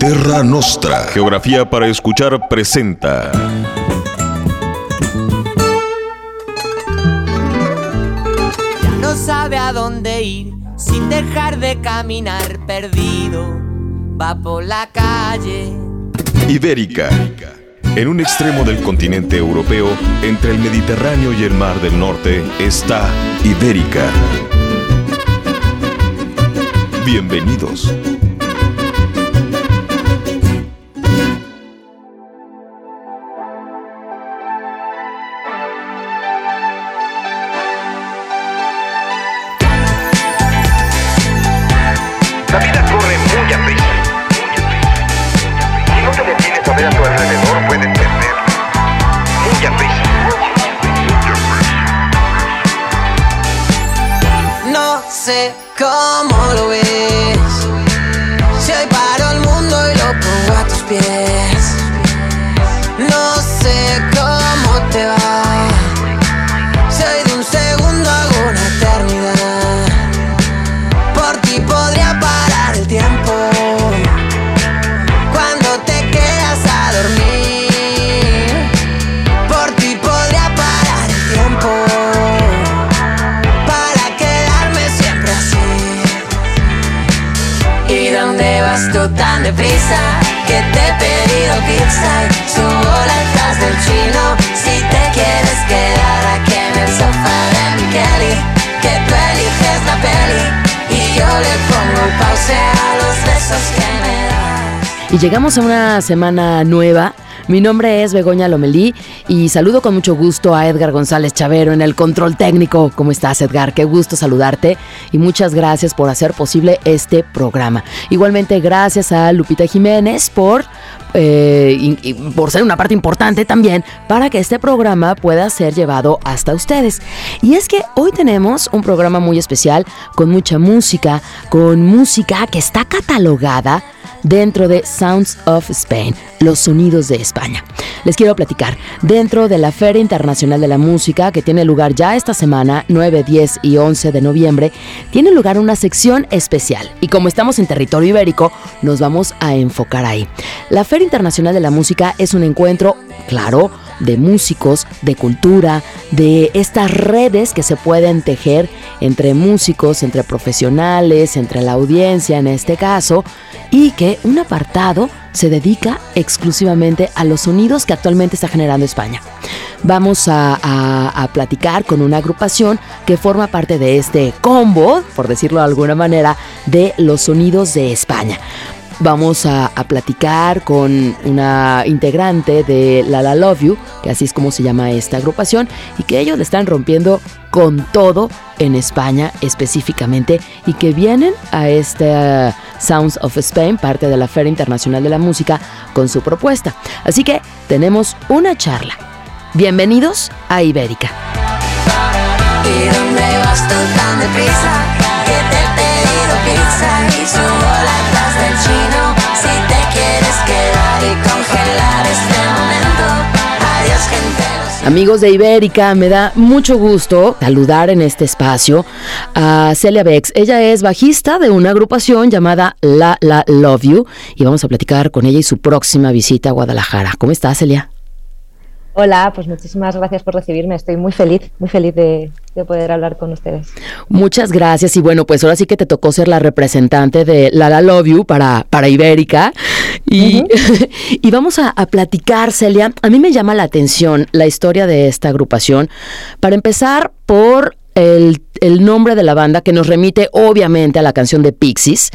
Terra Nostra. Geografía para escuchar presenta. Ya no sabe a dónde ir sin dejar de caminar perdido. Va por la calle. Ibérica. En un extremo del continente europeo, entre el Mediterráneo y el Mar del Norte, está Ibérica. Bienvenidos. Y llegamos a una semana nueva. Mi nombre es Begoña Lomelí y saludo con mucho gusto a Edgar González Chavero en el control técnico. ¿Cómo estás, Edgar? Qué gusto saludarte y muchas gracias por hacer posible este programa. Igualmente, gracias a Lupita Jiménez por, eh, por ser una parte importante también para que este programa pueda ser llevado hasta ustedes. Y es que hoy tenemos un programa muy especial con mucha música, con música que está catalogada dentro de Sounds of Spain, los sonidos de España. Les quiero platicar, dentro de la Feria Internacional de la Música, que tiene lugar ya esta semana, 9, 10 y 11 de noviembre, tiene lugar una sección especial. Y como estamos en territorio ibérico, nos vamos a enfocar ahí. La Feria Internacional de la Música es un encuentro, claro, de músicos, de cultura, de estas redes que se pueden tejer entre músicos, entre profesionales, entre la audiencia en este caso, y que un apartado se dedica exclusivamente a los sonidos que actualmente está generando España. Vamos a, platicar con una agrupación que forma parte de este combo, por decirlo de alguna manera, de los sonidos de España. Vamos a, platicar con una integrante de La La Love You, que así es como se llama esta agrupación, y que ellos le están rompiendo con todo en España específicamente, y que vienen a este uh, Sounds of Spain, parte de la Feria Internacional de la Música, con su propuesta. Así que tenemos una charla. Bienvenidos a Ibérica. ¿Y dónde vas tú tan deprisa? Si te quieres quedar y congelar este momento. Adiós, gente. Amigos de Ibérica, me da mucho gusto saludar en este espacio a Celia Bex. Ella es bajista de una agrupación llamada La La Love You y vamos a platicar con ella y su próxima visita a Guadalajara. ¿Cómo estás, Celia? Hola, pues muchísimas gracias por recibirme. Estoy muy feliz, muy feliz de, de poder hablar con ustedes. Muchas gracias y bueno, pues ahora sí que te tocó ser la representante de La La Love You para, para Ibérica y, y vamos a, a platicar, Celia. A mí me llama la atención la historia de esta agrupación. Para empezar por el, el nombre de la banda que nos remite obviamente a la canción de Pixies.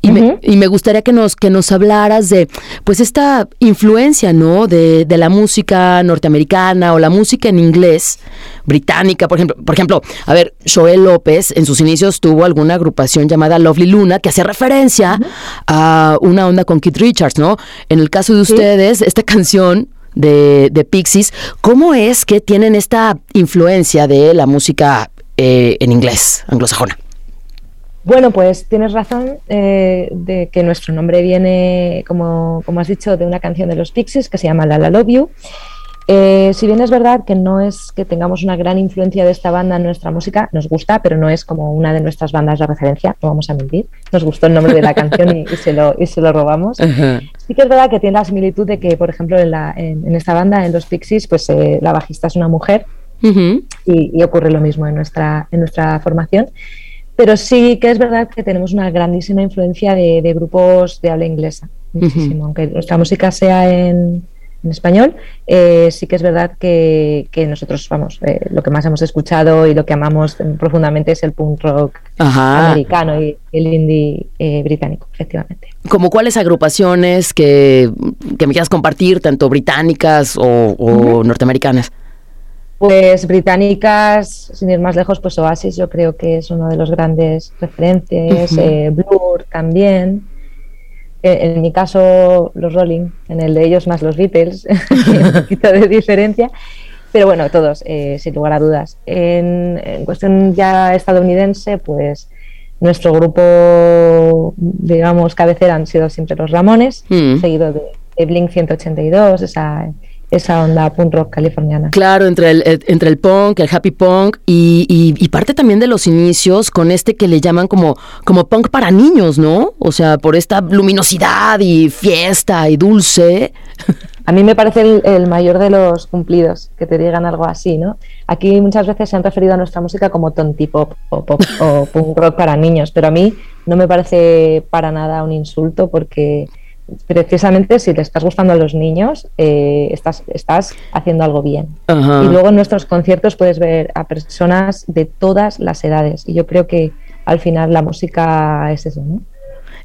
Y, me, y me gustaría que nos, que nos hablaras de pues esta influencia, ¿no? De, de la música norteamericana o la música en inglés británica, por ejemplo, por ejemplo, a ver, Joel López en sus inicios tuvo alguna agrupación llamada Lovely Luna que hacía referencia a una onda con Keith Richards, ¿no? En el caso de ustedes, esta canción de, de Pixies, ¿cómo es que tienen esta influencia de la música eh, en inglés, anglosajona? Bueno, pues tienes razón eh, de que nuestro nombre viene, como, como has dicho, de una canción de los Pixies que se llama La La Love You. Eh, si bien es verdad que no es que tengamos una gran influencia de esta banda en nuestra música, nos gusta, pero no es como una de nuestras bandas de referencia, no vamos a mentir. Nos gustó el nombre de la canción y, se, lo, y se lo robamos. Sí que es verdad que tiene la similitud de que, por ejemplo, en, la, en, esta banda, en los Pixies, pues eh, la bajista es una mujer y, ocurre lo mismo en nuestra, en nuestra formación. Pero sí que es verdad que tenemos una grandísima influencia de, grupos de habla inglesa, muchísimo. Aunque nuestra música sea en, en español, eh, sí que es verdad que, nosotros, vamos, eh, lo que más hemos escuchado y lo que amamos profundamente es el punk rock americano y el indie eh, británico, efectivamente. ¿Como cuáles agrupaciones que, me quieras compartir, tanto británicas o, norteamericanas? Pues británicas, sin ir más lejos, pues Oasis yo creo que es uno de los grandes referentes, Blur también, eh, en mi caso los Rolling, en el de ellos más los Beatles, un poquito de diferencia, pero bueno, todos, eh, sin lugar a dudas. En, cuestión ya estadounidense, pues nuestro grupo, digamos, cabecera han sido siempre los Ramones, mm. seguido de, de Blink 182, esa esa onda punk rock californiana. Claro, entre el, eh, entre el punk, el happy punk y, y, parte también de los inicios con este que le llaman como, como punk para niños, ¿no? O sea, por esta luminosidad y fiesta y dulce. A mí me parece el, mayor de los cumplidos que te digan algo así, ¿no? Aquí muchas veces se han referido a nuestra música como tonti pop o, pop, o punk rock para niños, pero a mí no me parece para nada un insulto porque precisamente si le estás gustando a los niños, eh, estás, estás haciendo algo bien. Y luego en nuestros conciertos puedes ver a personas de todas las edades. Y yo creo que al final la música es eso, ¿no?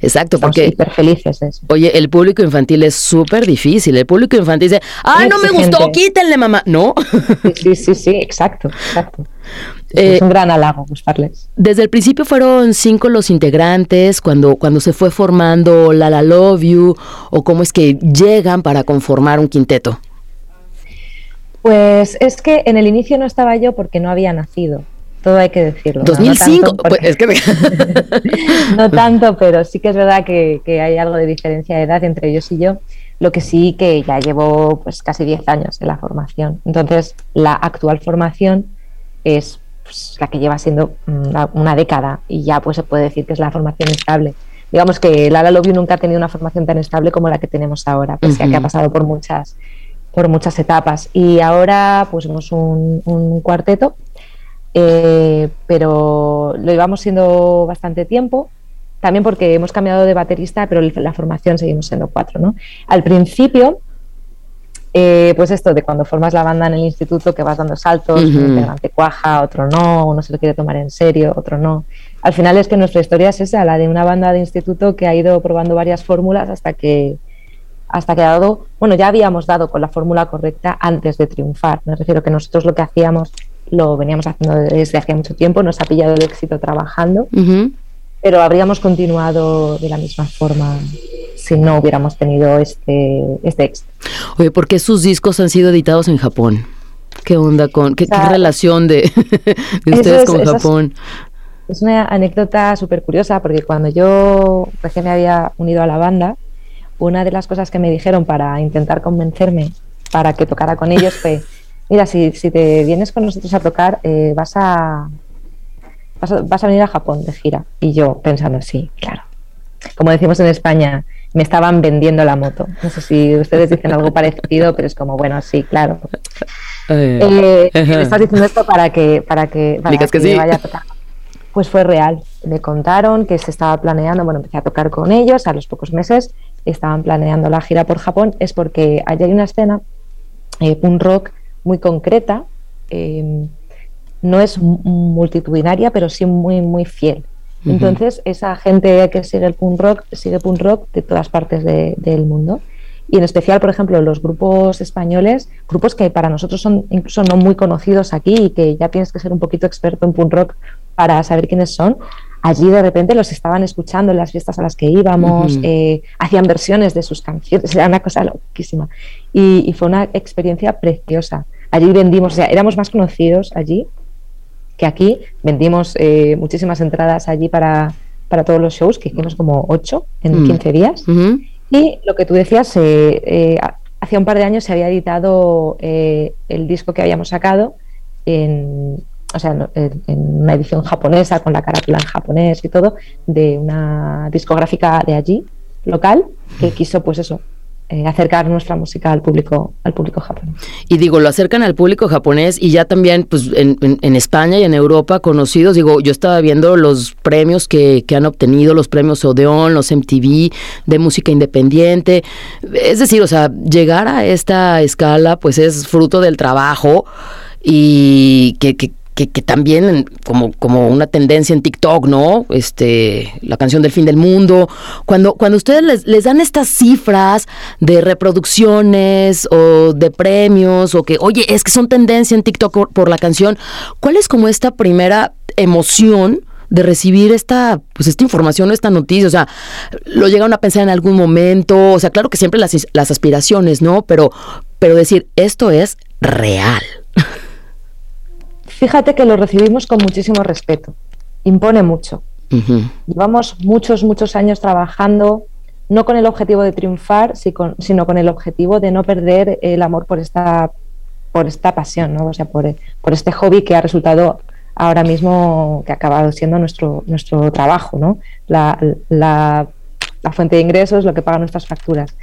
Exacto, porque. Súper felices. Oye, el público infantil es súper difícil. El público infantil dice, ¡ah, no me gustó! ¡Quítenle, mamá! ¿No? Sí, sí, sí, exacto, exacto. es eh, un gran halago gustarles. Desde el principio fueron cinco los integrantes, cuando, cuando se fue formando La La Love You, o cómo es que llegan para conformar un quinteto. Pues es que en el inicio no estaba yo porque no había nacido todo hay que decirlo. 2005, pues, no, tanto, pero sí que es verdad que, hay algo de diferencia de edad entre ellos y yo. Lo que sí que ya llevo pues casi 10 años en la formación. Entonces, la actual formación es pues, la que lleva siendo una, década y ya pues se puede decir que es la formación estable. Digamos que Lala Love nunca ha tenido una formación tan estable como la que tenemos ahora, pese que ha pasado por muchas por muchas etapas. Y ahora pues somos un, un cuarteto eh, pero lo llevamos siendo bastante tiempo, también porque hemos cambiado de baterista, pero la formación seguimos siendo cuatro. ¿no? Al principio, eh, pues esto de cuando formas la banda en el instituto, que vas dando saltos, uh un integrante cuaja, otro no, uno se lo quiere tomar en serio, otro no. Al final es que nuestra historia es esa, la de una banda de instituto que ha ido probando varias fórmulas hasta que hasta que ha dado, bueno, ya habíamos dado con la fórmula correcta antes de triunfar. Me refiero que nosotros lo que hacíamos lo veníamos haciendo desde hace mucho tiempo, nos ha pillado el éxito trabajando, pero habríamos continuado de la misma forma si no hubiéramos tenido este, este éxito. Oye, ¿por qué sus discos han sido editados en Japón? ¿Qué onda con, qué, relación de, ustedes con Japón? Es, una anécdota súper curiosa porque cuando yo recién me había unido a la banda, una de las cosas que me dijeron para intentar convencerme para que tocara con ellos fue mira, si, si te vienes con nosotros a tocar, eh, vas, a, vas, a, venir a Japón de gira. Y yo pensando, sí, claro. Como decimos en España, me estaban vendiendo la moto. No sé si ustedes dicen algo parecido, pero es como, bueno, sí, claro. Eh, me estás diciendo esto para que, para que, vaya a tocar. Pues fue real. Me contaron que se estaba planeando, bueno, empecé a tocar con ellos, a los pocos meses estaban planeando la gira por Japón, es porque allí hay una escena, eh, un rock, muy concreta, em, no es multitudinaria, pero sí muy, muy fiel. Entonces, esa gente que sigue el punk rock, sigue punk rock de todas partes del mundo. Y en especial, por ejemplo, los grupos españoles, grupos que para nosotros son incluso no muy conocidos aquí y que ya tienes que ser un poquito experto en punk rock para saber quiénes son, allí de repente los estaban escuchando en las fiestas a las que íbamos, eh, hacían versiones de sus canciones, era una cosa loquísima. y, fue una experiencia preciosa. Allí vendimos, o sea, éramos más conocidos allí que aquí. Vendimos eh, muchísimas entradas allí para, para, todos los shows, que hicimos como ocho en 15 mm. días. Y lo que tú decías, eh, eh, hacía un par de años se había editado eh, el disco que habíamos sacado en, o sea, en, en una edición japonesa, con la carátula en japonés y todo, de una discográfica de allí, local, que quiso, pues eso, eh, acercar nuestra música al público, al público japonés. Y digo, lo acercan al público japonés y ya también, pues, en, en- España y en Europa conocidos. Digo, yo estaba viendo los premios que, que han obtenido, los premios Odeón, los MTV de música independiente. Es decir, o sea, llegar a esta escala, pues, es fruto del trabajo y que, que, que también como, como una tendencia en TikTok, ¿no? Este, la canción del fin del mundo. Cuando, cuando ustedes les, dan estas cifras de reproducciones o de premios o que, oye, es que son tendencia en TikTok por, por la canción, ¿cuál es como esta primera emoción? de recibir esta pues esta información o esta noticia, o sea, lo llegaron a pensar en algún momento, o sea, claro que siempre las, las aspiraciones, ¿no? Pero pero decir, esto es real. Fíjate que lo recibimos con muchísimo respeto. Impone mucho. Ujú. Llevamos muchos, muchos años trabajando, no con el objetivo de triunfar, sino con el objetivo de no perder el amor por esta, por esta pasión, ¿no? O sea, por, por este hobby que ha resultado ahora mismo, que ha acabado siendo nuestro, nuestro trabajo, ¿no? La, la- la fuente de ingresos, lo que pagan nuestras facturas.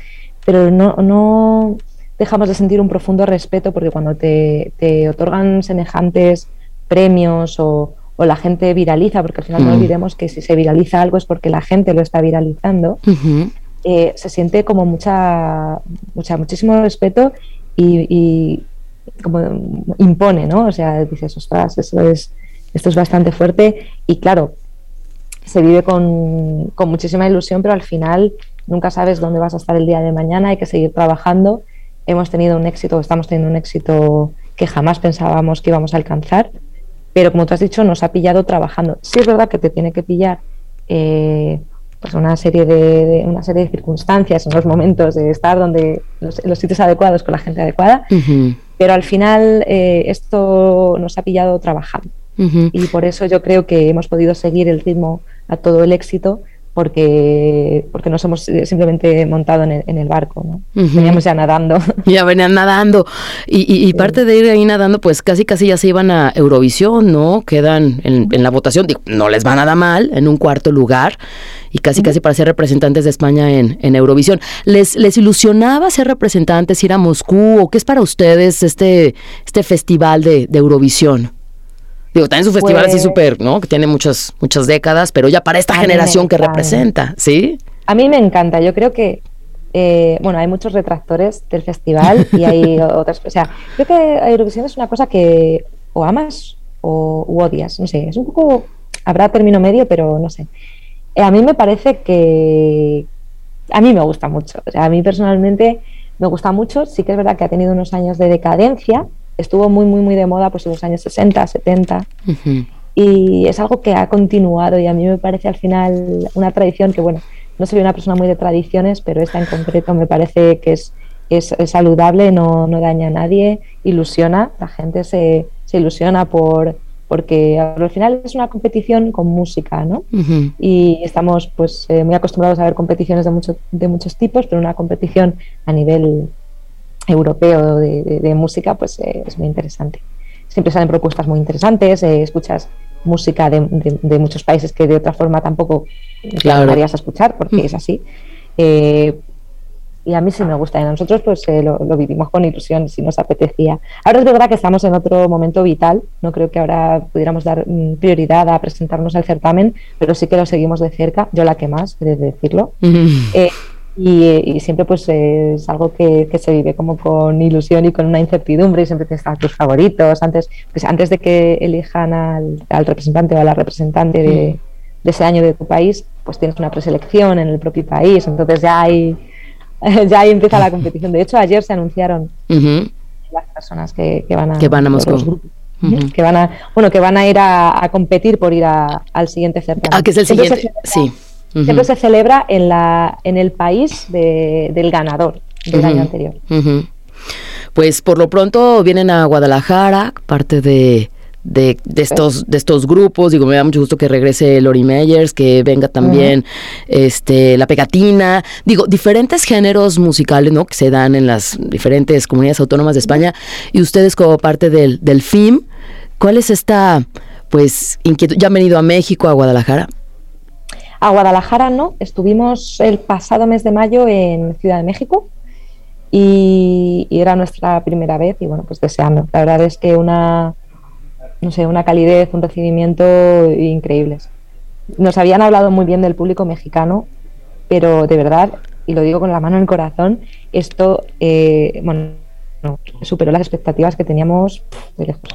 Pero no, no dejamos de sentir un profundo respeto porque cuando te, te otorgan semejantes premios o, o la gente viraliza, porque al final no Mm. olvidemos que si se viraliza algo es porque la gente lo está viralizando, eh, se siente como mucha, mucha muchísimo respeto y, y como impone, ¿no? O sea, dices, ostras, eso es, esto es bastante fuerte y claro, se vive con, con muchísima ilusión, pero al final nunca sabes dónde vas a estar el día de mañana, hay que seguir trabajando. Hemos tenido un éxito, estamos teniendo un éxito que jamás pensábamos que íbamos a alcanzar, pero como tú has dicho, nos ha pillado trabajando. Sí es verdad que te tiene que pillar eh, pues una serie de, de- una serie de circunstancias, en los momentos de estar donde los, sitios adecuados con la gente adecuada, pero al final eh, esto nos ha pillado trabajando. Y por eso yo creo que hemos podido seguir el ritmo a todo el éxito porque, porque nos hemos eh, simplemente montado en el, en el barco, ¿no? Veníamos ya nadando. Ya venían nadando. Y, y- y parte de ir ahí nadando, pues casi casi ya se iban a Eurovisión, ¿no? Quedan en, en la votación, digo, no les va nada mal, en un cuarto lugar. Y casi casi para ser representantes de España en, en Eurovisión. ¿Les, ¿Les ilusionaba ser representantes, ir a Moscú? ¿O qué es para ustedes este, este festival de, de Eurovisión? Digo, también es un festival así Pues- súper, ¿no? Que tiene muchas, muchas décadas, pero ya para esta generación que representa, ¿sí? A mí me encanta, yo creo que, eh, bueno, hay muchos retractores del festival y hay otras, o sea, creo que Eurovisión es una cosa que o amas o u odias, no sé, es un poco, habrá término medio, pero no sé. Eh, a mí me parece que, a mí me gusta mucho, o sea, a mí personalmente me gusta mucho, sí que es verdad que ha tenido unos años de decadencia, estuvo muy, muy, muy de moda pues en los años 60, 70, Ujú. y es algo que ha continuado y a mí me parece al final una tradición que, bueno, no soy una persona muy de tradiciones, pero esta en concreto me parece que es, es, es saludable, no, no daña a nadie, ilusiona, la gente se, se ilusiona por porque al final es una competición con música, ¿no? Y estamos pues eh, muy acostumbrados a ver competiciones de, mucho, de muchos tipos, pero una competición a nivel europeo de, de- de música pues eh, es muy interesante. Siempre salen propuestas muy interesantes, eh, escuchas música de, de- muchos países que de otra forma tampoco Claro. a escuchar porque es así. Eh, y a mí sí me gusta y a nosotros pues eh, lo, lo vivimos con ilusión si nos apetecía. Ahora es verdad que estamos en otro momento vital, no creo que ahora pudiéramos dar mm, prioridad a presentarnos al certamen, pero sí que lo seguimos de cerca, yo la que más, de decirlo. Ujú. Eh, y, eh, y siempre pues eh, es algo que, que se vive como con ilusión y con una incertidumbre y siempre tienes a tus favoritos antes pues antes de que elijan al, al representante o a la representante de, de ese año de tu país pues tienes una preselección en el propio país. Entonces ya hay ya ahí empieza la competición. De hecho ayer se anunciaron las personas que, que van a Que van a Moscú. grupos, Ujú. que van a bueno que van a ir a, a competir por ir a- al siguiente certamen. Ah, que es el siguiente. celebra- Siempre se celebra en, la, en el país de- del ganador del año anterior. Pues por lo pronto vienen a Guadalajara, parte de, de, de estos, de estos grupos. Digo, me da mucho gusto que regrese Lori Meyers, que venga también este, La Pegatina. Digo, diferentes géneros musicales, ¿no? Que se dan en las diferentes comunidades autónomas de España. Y ustedes como parte del, del FIM, ¿cuál es esta, pues, inquietud? ¿Ya han venido a México, a Guadalajara? A Guadalajara no, estuvimos el pasado mes de mayo en Ciudad de México y, era nuestra primera vez y bueno, pues deseando. La verdad es que una, no sé, una calidez, un recibimiento increíbles. Nos habían hablado muy bien del público mexicano, pero de verdad, y lo digo con la mano en el corazón, esto, eh, bueno, no, superó las expectativas que teníamos de lejos.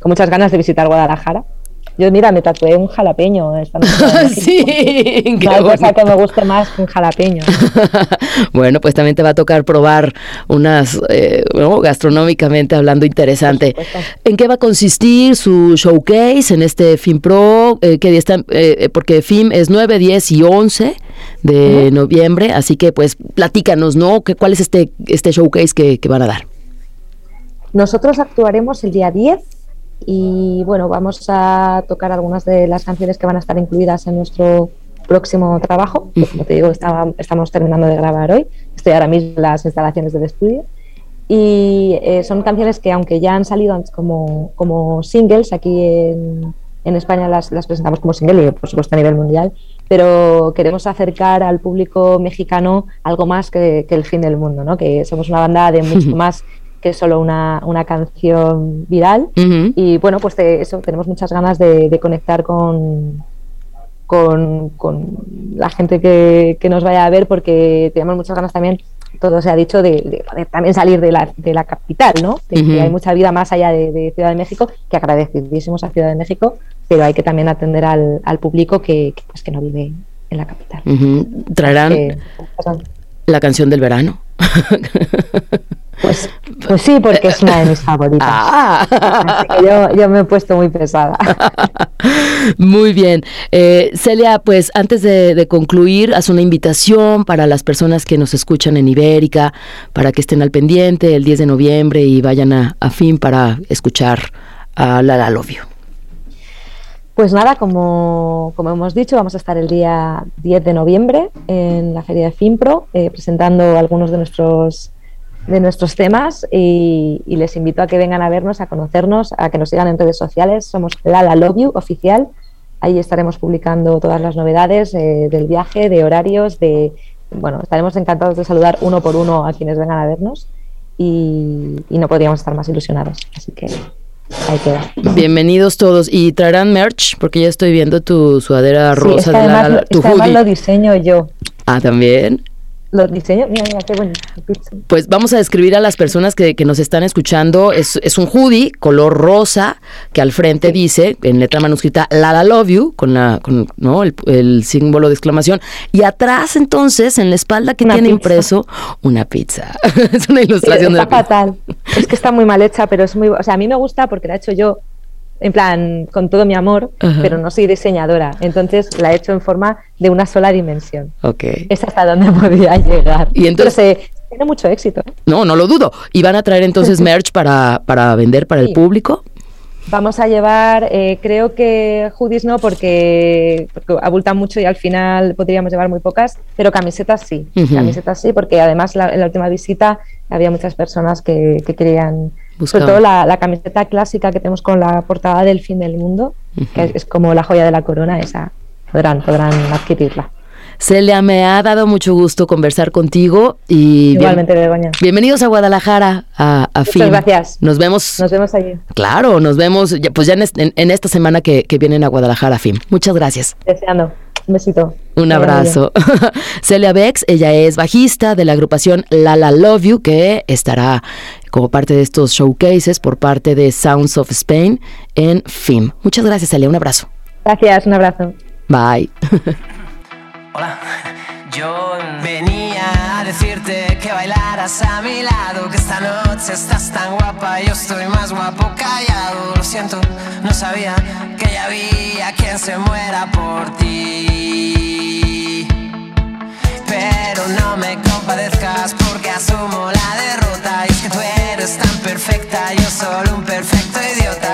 Con muchas ganas de visitar Guadalajara. Yo, mira, me tatué un jalapeño. Esta noche. sí, No qué hay cosa que me guste más que un jalapeño. bueno, pues también te va a tocar probar unas, eh, ¿no? gastronómicamente hablando, interesante. ¿En qué va a consistir su showcase en este FIM Pro? Eh, ¿qué día están? Eh, porque FIM es 9, 10 y 11 de noviembre, así que pues platícanos, ¿no? ¿Qué, ¿Cuál es este, este showcase que, que van a dar? Nosotros actuaremos el día 10 y bueno, vamos a tocar algunas de las canciones que van a estar incluidas en nuestro próximo trabajo. que, como te digo, estaba- estamos terminando de grabar hoy. Estoy ahora mismo en las instalaciones del estudio. Y eh, son canciones que, aunque ya han salido como, como singles, aquí en, en España las, las presentamos como single y, por supuesto, a nivel mundial, pero queremos acercar al público mexicano algo más que, que el fin del mundo, ¿no? que somos una banda de mucho más que solo una, una canción viral. Y bueno, pues de eso, tenemos muchas ganas de, de conectar con, con, con la gente que, que nos vaya a ver porque tenemos muchas ganas también, todo se ha dicho, de, de poder también salir de la, de la capital, ¿no? De que hay mucha vida más allá de, de Ciudad de México, que agradecidísimos a Ciudad de México, pero hay que también atender al, al público que, que, pues, que no vive en la capital. Traerán perdón. la canción del verano. pues, pues sí, porque es una de mis favoritas. Ah. Así que yo, yo me he puesto muy pesada. Muy bien. Eh, Celia, pues antes de, de concluir, haz una invitación para las personas que nos escuchan en Ibérica, para que estén al pendiente el 10 de noviembre y vayan a, a FIM para escuchar a La La Love You. Pues nada, como, como hemos dicho, vamos a estar el día 10 de noviembre en la feria de FIMPRO eh, presentando algunos de nuestros, de nuestros temas y, y les invito a que vengan a vernos, a conocernos, a que nos sigan en redes sociales. Somos Lala Love You oficial. Ahí estaremos publicando todas las novedades eh, del viaje, de horarios, de bueno, estaremos encantados de saludar uno por uno a quienes vengan a vernos y, y no podríamos estar más ilusionados. Así que ahí queda. Bienvenidos todos. Y traerán merch, porque ya estoy viendo tu sudadera rosa de La además, La- tu hoodie. lo diseño yo. Ah, también. Lo diseño, mira, mira, qué bonito. Pues vamos a describir a las personas que, que nos están escuchando. Es, es un hoodie color rosa que al frente dice en letra manuscrita La La Love You con la con ¿no? el, el símbolo de exclamación y atrás entonces en la espalda que tiene pizza. impreso una pizza. es una Sí, ilustración de está la pizza. fatal. Es que está muy mal hecha, pero es muy. O sea, a mí me gusta porque la he hecho yo, en plan, con todo mi amor, Ajá. pero no soy diseñadora. Entonces la he hecho en forma de una sola dimensión. Ok. Es hasta donde podía llegar. Y entonces- Pero se- tiene mucho éxito. ¿eh? No, no lo dudo. Y van a traer entonces merch para, para vender para el público. Vamos a llevar, eh, creo que hoodies no, porque, porque abultan mucho y al final podríamos llevar muy pocas, pero camisetas sí. Camisetas sí, porque además la- en la última visita había muchas personas que, que querían, Sobre todo la, la camiseta clásica que tenemos con la portada del fin del mundo, que es, es como la joya de la corona, esa podrán, podrán adquirirla. Celia, me ha dado mucho gusto conversar contigo y bien- Igualmente, Begoña. bienvenidos a Guadalajara, a, a Muchas gracias. Nos vemos. Nos vemos allí. Claro, nos vemos ya- pues ya en, est- en- en esta semana que, que vienen a Guadalajara, FIM. Muchas gracias. Deseando. Un besito. Un bien. abrazo. Celia Bex, ella es bajista de la agrupación La La Love You, que estará como parte de estos showcases por parte de Sounds of Spain en FIM. Muchas gracias, Celia. Un abrazo. Gracias, un abrazo. Bye. Hola, yo venía a decirte que bailaras a mi lado, que esta noche estás tan guapa, yo estoy más guapo callado. Lo siento, no sabía que ya había quien se muera por ti. Pero no me compadezcas porque asumo la derrota yo solo un perfecto idiota.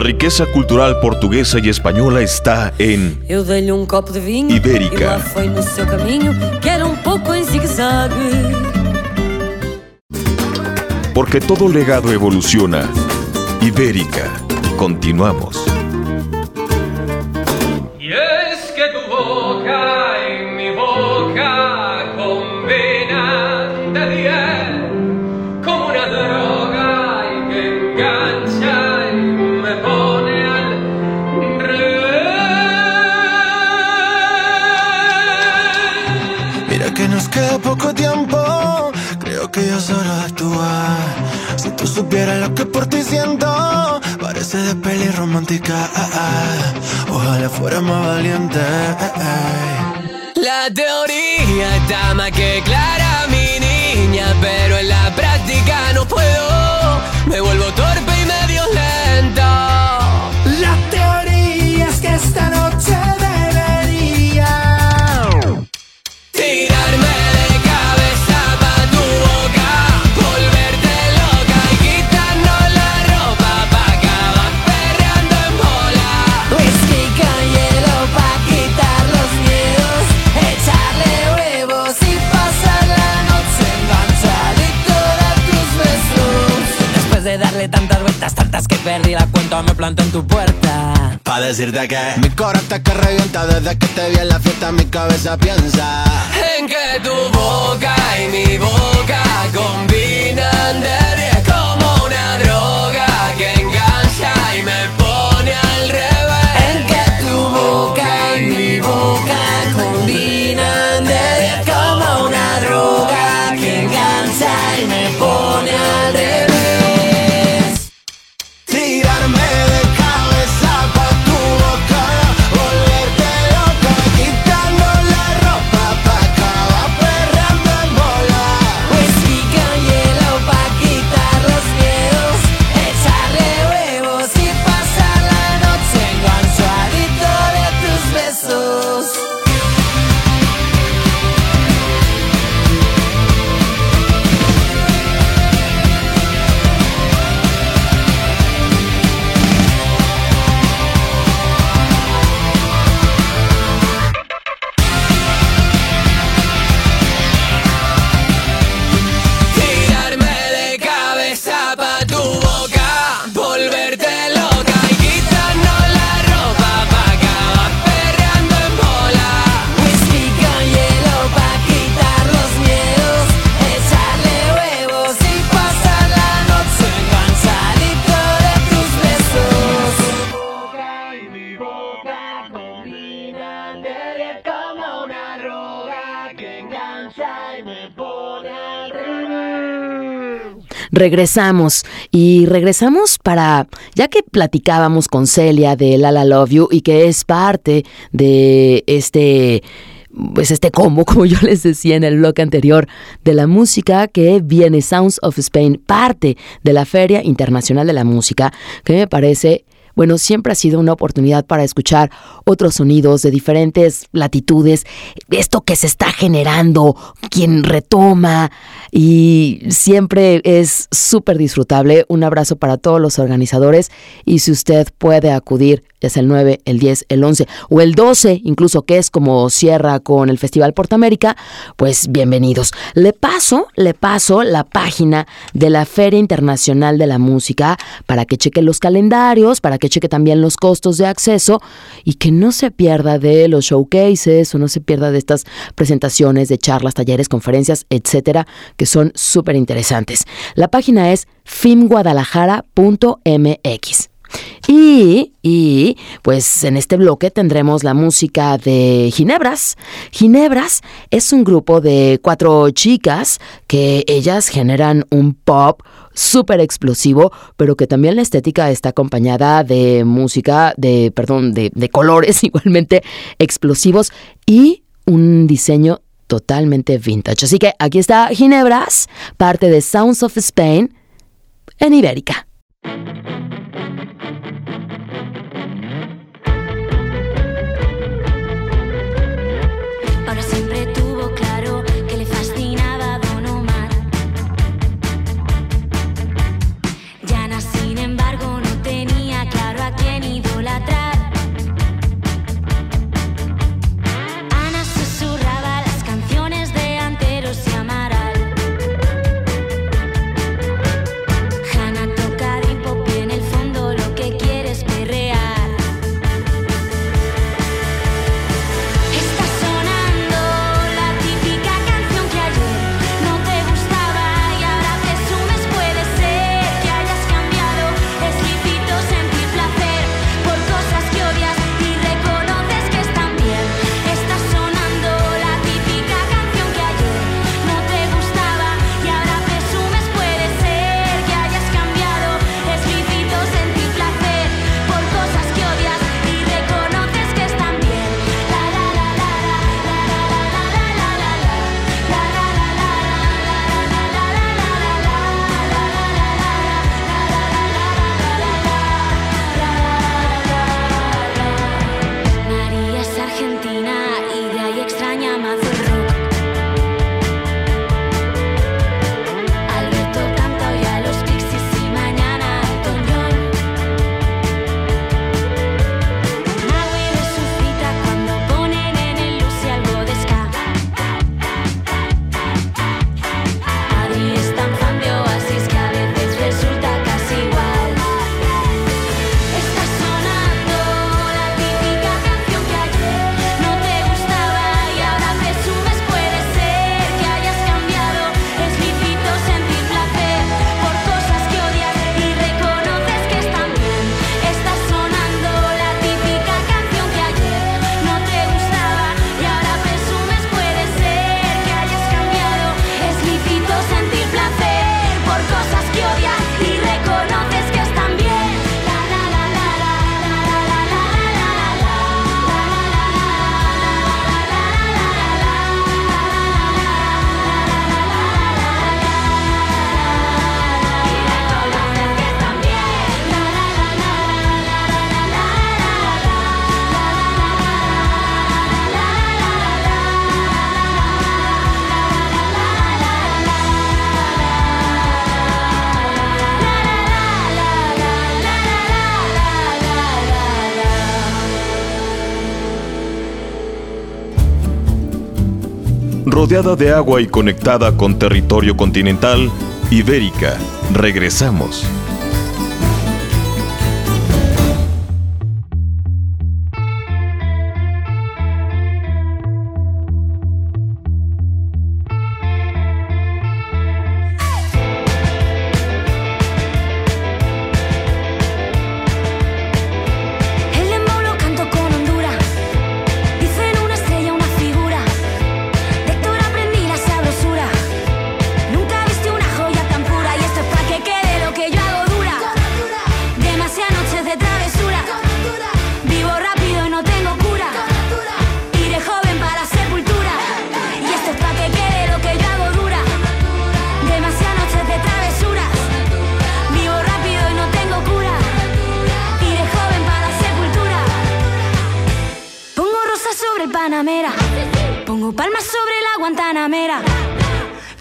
la riqueza cultural portuguesa y española está en Ibérica. Porque todo legado evoluciona. Ibérica. Continuamos. supiera lo que por ti siento, parece de peli romántica. Ah, ah. Ojalá fuera más valiente. Eh, eh. La teoría está más que clara. perdí la cuenta, me planté en tu puerta. Pa' decirte que mi corazón está que revienta desde que te vi en la fiesta, mi cabeza piensa en que tu boca y mi boca combinan de diez como una droga que engancha y me pone al revés. En que tu boca y mi boca combinan de diez como una droga que engancha y me pone al revés. Regresamos. Y regresamos para, ya que platicábamos con Celia de Lala Love You y que es parte de este pues este combo, como yo les decía en el bloque anterior, de la música que viene Sounds of Spain, parte de la Feria Internacional de la Música, que me parece bueno, siempre ha sido una oportunidad para escuchar otros sonidos de diferentes latitudes, esto que se está generando, quien retoma y siempre es súper disfrutable. Un abrazo para todos los organizadores y si usted puede acudir es el 9, el 10, el 11 o el 12, incluso que es como cierra con el Festival Portamérica, pues bienvenidos. Le paso, le paso la página de la Feria Internacional de la Música para que cheque los calendarios, para que cheque también los costos de acceso y que no se pierda de los showcases o no se pierda de estas presentaciones, de charlas, talleres, conferencias, etcétera, que son súper interesantes. La página es fimguadalajara.mx. Y, y, pues en este bloque tendremos la música de Ginebras. Ginebras es un grupo de cuatro chicas que ellas generan un pop súper explosivo, pero que también la estética está acompañada de música, de, perdón, de, de colores igualmente explosivos y un diseño totalmente vintage. Así que aquí está Ginebras, parte de Sounds of Spain en Ibérica. Rodeada de agua y conectada con territorio continental, Ibérica. Regresamos.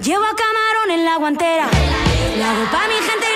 Llevo a camarón en la guantera. Lo hago mi gente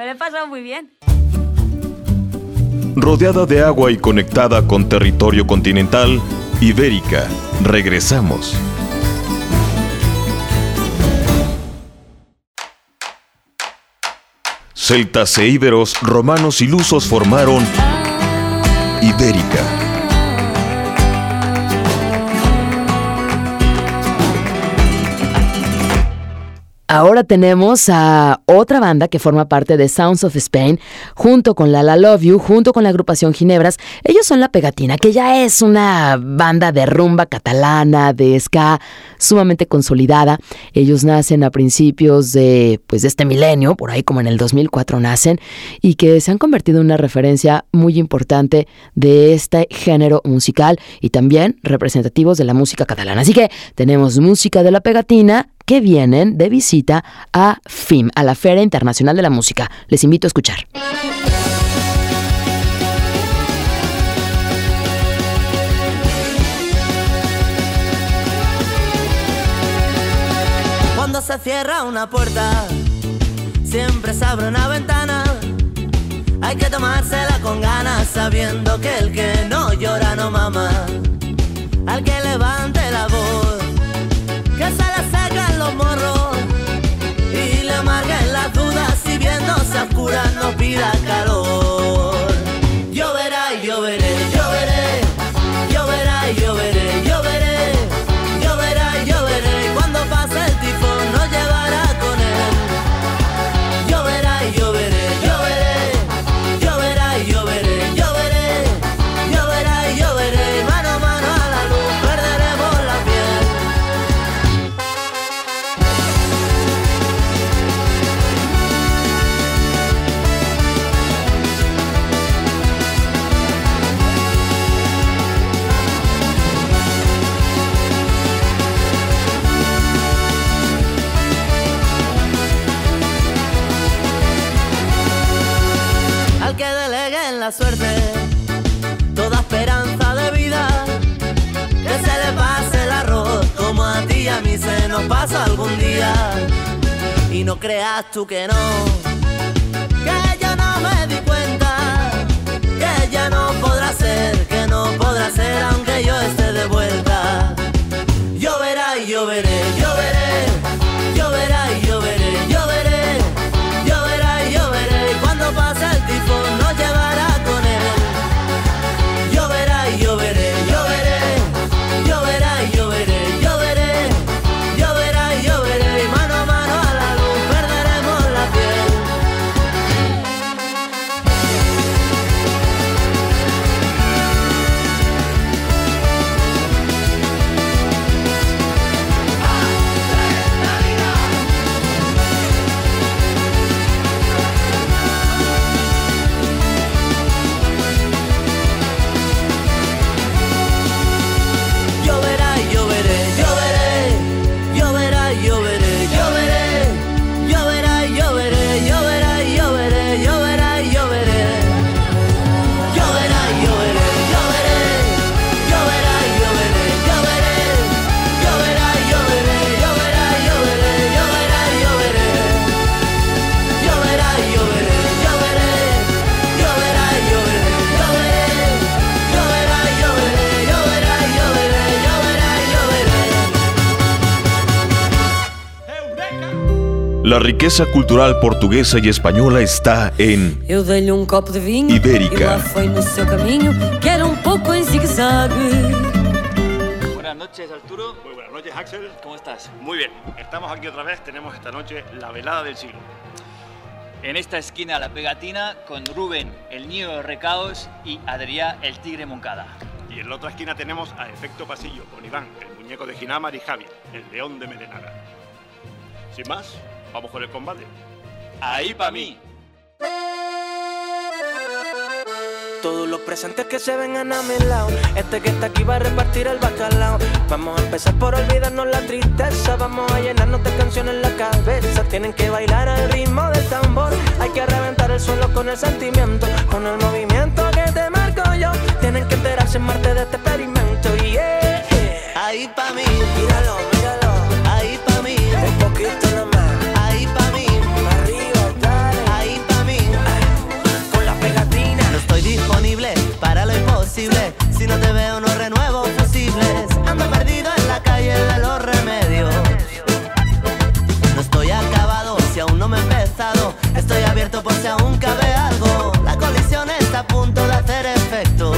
Me lo he pasado muy bien. Rodeada de agua y conectada con territorio continental, Ibérica. Regresamos. Celtas e íberos, romanos y lusos formaron Ibérica. Ahora tenemos a otra banda que forma parte de Sounds of Spain, junto con La La Love You, junto con la agrupación Ginebras. Ellos son La Pegatina, que ya es una banda de rumba catalana, de ska, sumamente consolidada. Ellos nacen a principios de, pues, de este milenio, por ahí como en el 2004 nacen, y que se han convertido en una referencia muy importante de este género musical y también representativos de la música catalana. Así que tenemos música de La Pegatina que vienen de visita a FIM, a la Feria Internacional de la Música. Les invito a escuchar. Cuando se cierra una puerta, siempre se abre una ventana. Hay que tomársela con ganas, sabiendo que el que no llora no mama. Viéndose a oscuras no pida calor. Lloverá y lloveré, creas tú que no, que yo no me di cuenta, que ya no podrá ser, que no podrá ser aunque yo esté de vuelta. Lloverá y lloveré, lloveré, lloverá y lloveré, lloveré, lloverá y lloveré. Cuando pase el tifón La riqueza cultural portuguesa y española está en Eu dei-lhe um copo de vinho Ibérica. e lá foi no seu caminho, que era um pouco em zigue-zague. Buenas noches, Arturo. Muy buenas noches, Axel. ¿Cómo estás? Muy bien, estamos aquí otra vez. Tenemos esta noche la velada del siglo. En esta esquina, la pegatina, con Rubén, el niño de recados, y Adrià, el tigre Moncada. Y en la otra esquina tenemos a Efecto Pasillo con Iván, el muñeco de Ginamar y Javi, el león de Merenara. Sin más, vamos con el combate. Ahí pa' mí. Todos los presentes que se vengan a mi lado. Este que está aquí va a repartir el bacalao. Vamos a empezar por olvidarnos la tristeza. Vamos a llenarnos de canciones en la cabeza. Tienen que bailar al ritmo del tambor. Hay que reventar el suelo con el sentimiento. Con el movimiento que te marco yo. Tienen que enterarse en Marte de este experimento. Yeah. Ahí pa' mí, míralo, Si no te veo, no renuevo fusibles. Ando perdido en la calle de los remedios. No estoy acabado si aún no me he empezado. Estoy abierto por si aún cabe algo. La colisión está a punto de hacer efecto.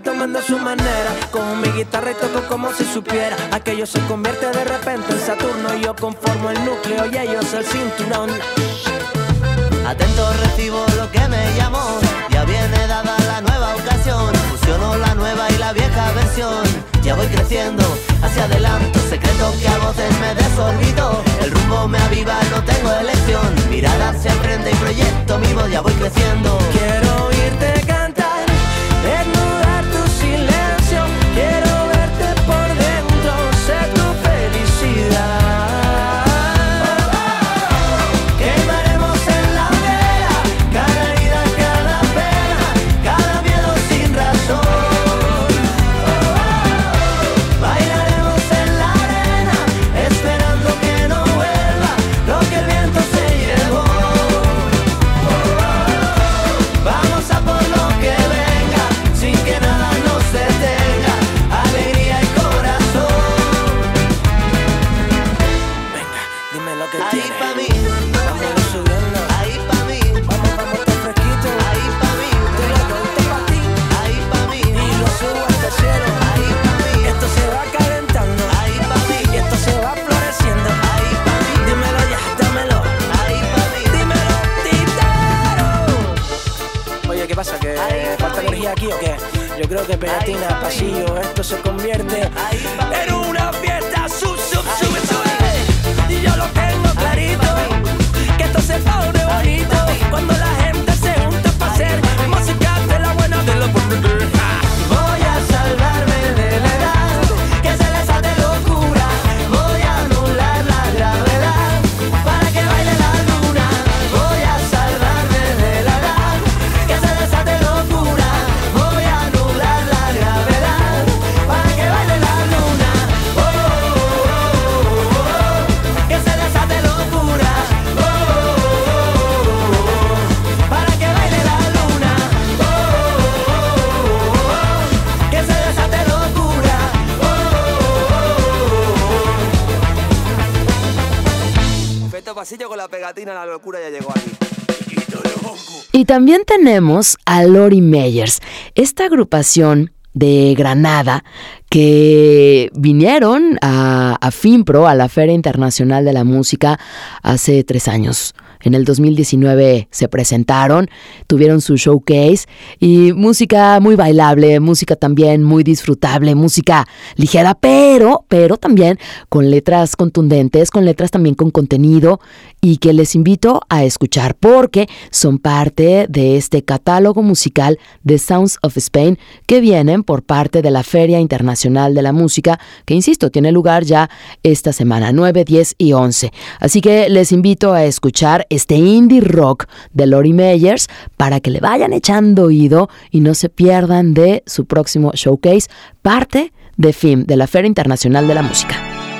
Tomando a su manera. Cojo mi guitarra y toco como si supiera. Aquello se convierte de repente en Saturno. Yo conformo el núcleo y ellos el cinturón. Atento recibo lo que me llamó. Ya viene dada la nueva ocasión. Fusiono la nueva y la vieja versión. Ya voy creciendo hacia adelante. Secreto que a voces me desorbito. El rumbo me aviva, no tengo elección. Mirada el frente y proyecto mi voz. Ya voy creciendo. Quiero oírte también tenemos a Lori Meyers, esta agrupación de Granada que vinieron a, a FIMPRO, a la Feria Internacional de la Música, hace tres años. En el 2019 se presentaron, tuvieron su showcase y música muy bailable, música también muy disfrutable, música ligera, pero, pero también con letras contundentes, con letras también con contenido y que les invito a escuchar porque son parte de este catálogo musical de Sounds of Spain que vienen por parte de la Feria Internacional de la Música, que insisto, tiene lugar ya esta semana, 9, 10 y 11. Así que les invito a escuchar este indie rock de Lori Meyers para que le vayan echando oído y no se pierdan de su próximo showcase, parte de FIM, de la Feria Internacional de la Música.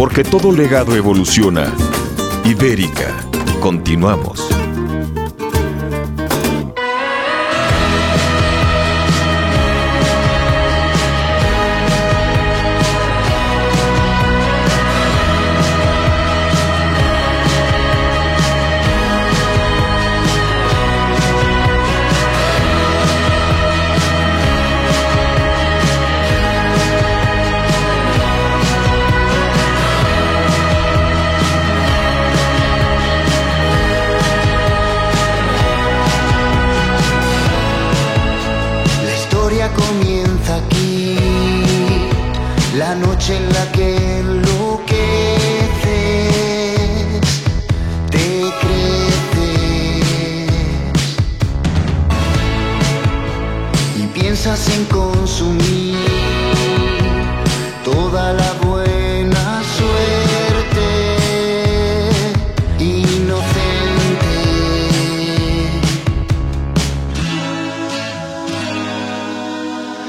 Porque todo legado evoluciona. Ibérica. Continuamos.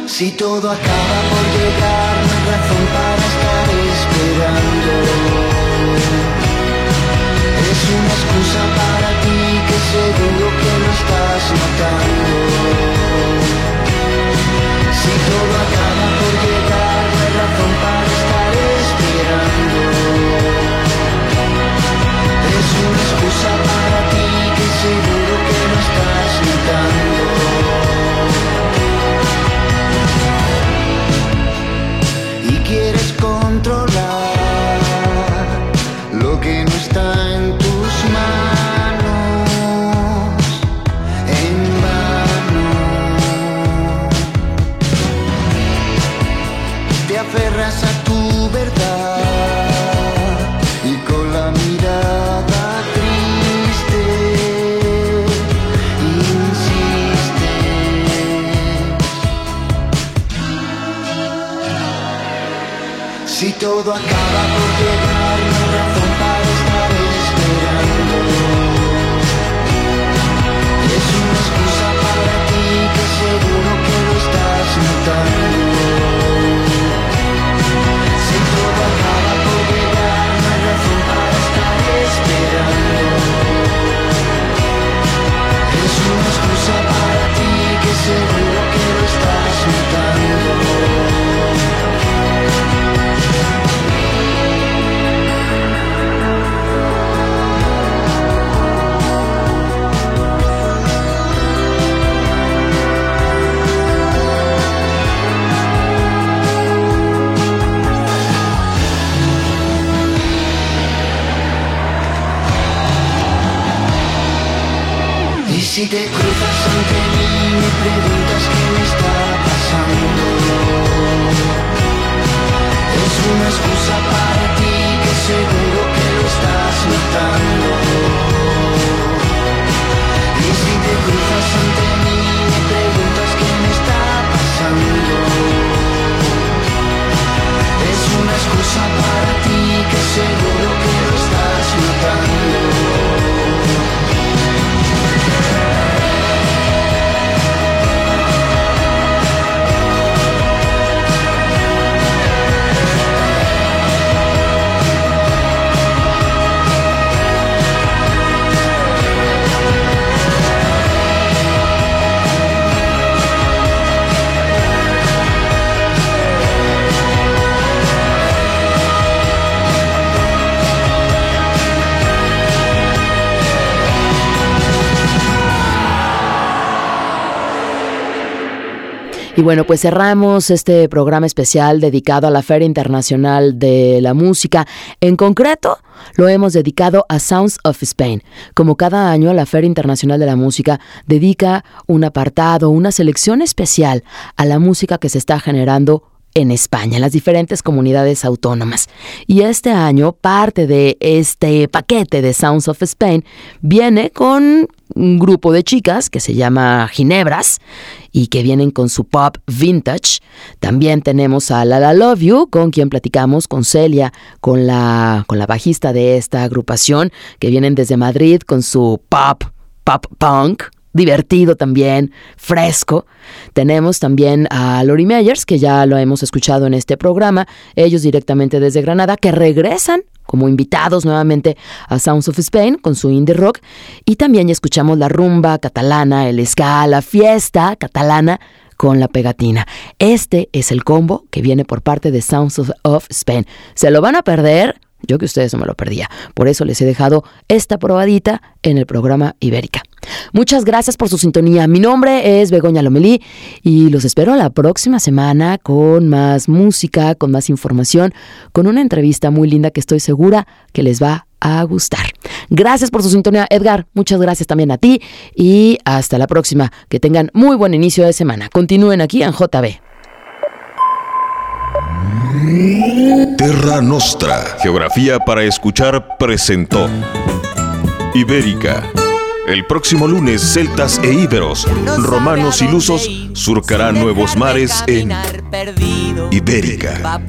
Si todo acaba por llegar, no hay razón para estar esperando. Es una excusa para ti que seguro que no estás notando. Si todo acaba por llegar, razón para Y si te Y bueno, pues cerramos este programa especial dedicado a la Feria Internacional de la Música. En concreto, lo hemos dedicado a Sounds of Spain. Como cada año, la Feria Internacional de la Música dedica un apartado, una selección especial a la música que se está generando en España, en las diferentes comunidades autónomas. Y este año, parte de este paquete de Sounds of Spain viene con un grupo de chicas que se llama Ginebras y que vienen con su pop vintage. También tenemos a La La Love You, con quien platicamos, con Celia, con la, con la bajista de esta agrupación, que vienen desde Madrid con su pop, pop punk divertido también, fresco. Tenemos también a Lori Meyers, que ya lo hemos escuchado en este programa, ellos directamente desde Granada, que regresan como invitados nuevamente a Sounds of Spain con su indie rock. Y también ya escuchamos la rumba catalana, el ska, la fiesta catalana con la pegatina. Este es el combo que viene por parte de Sounds of, of Spain. ¿Se lo van a perder? Yo que ustedes no me lo perdía. Por eso les he dejado esta probadita en el programa Ibérica. Muchas gracias por su sintonía. Mi nombre es Begoña Lomelí y los espero la próxima semana con más música, con más información, con una entrevista muy linda que estoy segura que les va a gustar. Gracias por su sintonía, Edgar. Muchas gracias también a ti y hasta la próxima. Que tengan muy buen inicio de semana. Continúen aquí en JB. Terra Nostra, Geografía para Escuchar, presentó Ibérica. El próximo lunes, celtas e íberos, romanos y lusos surcarán nuevos mares en Ibérica.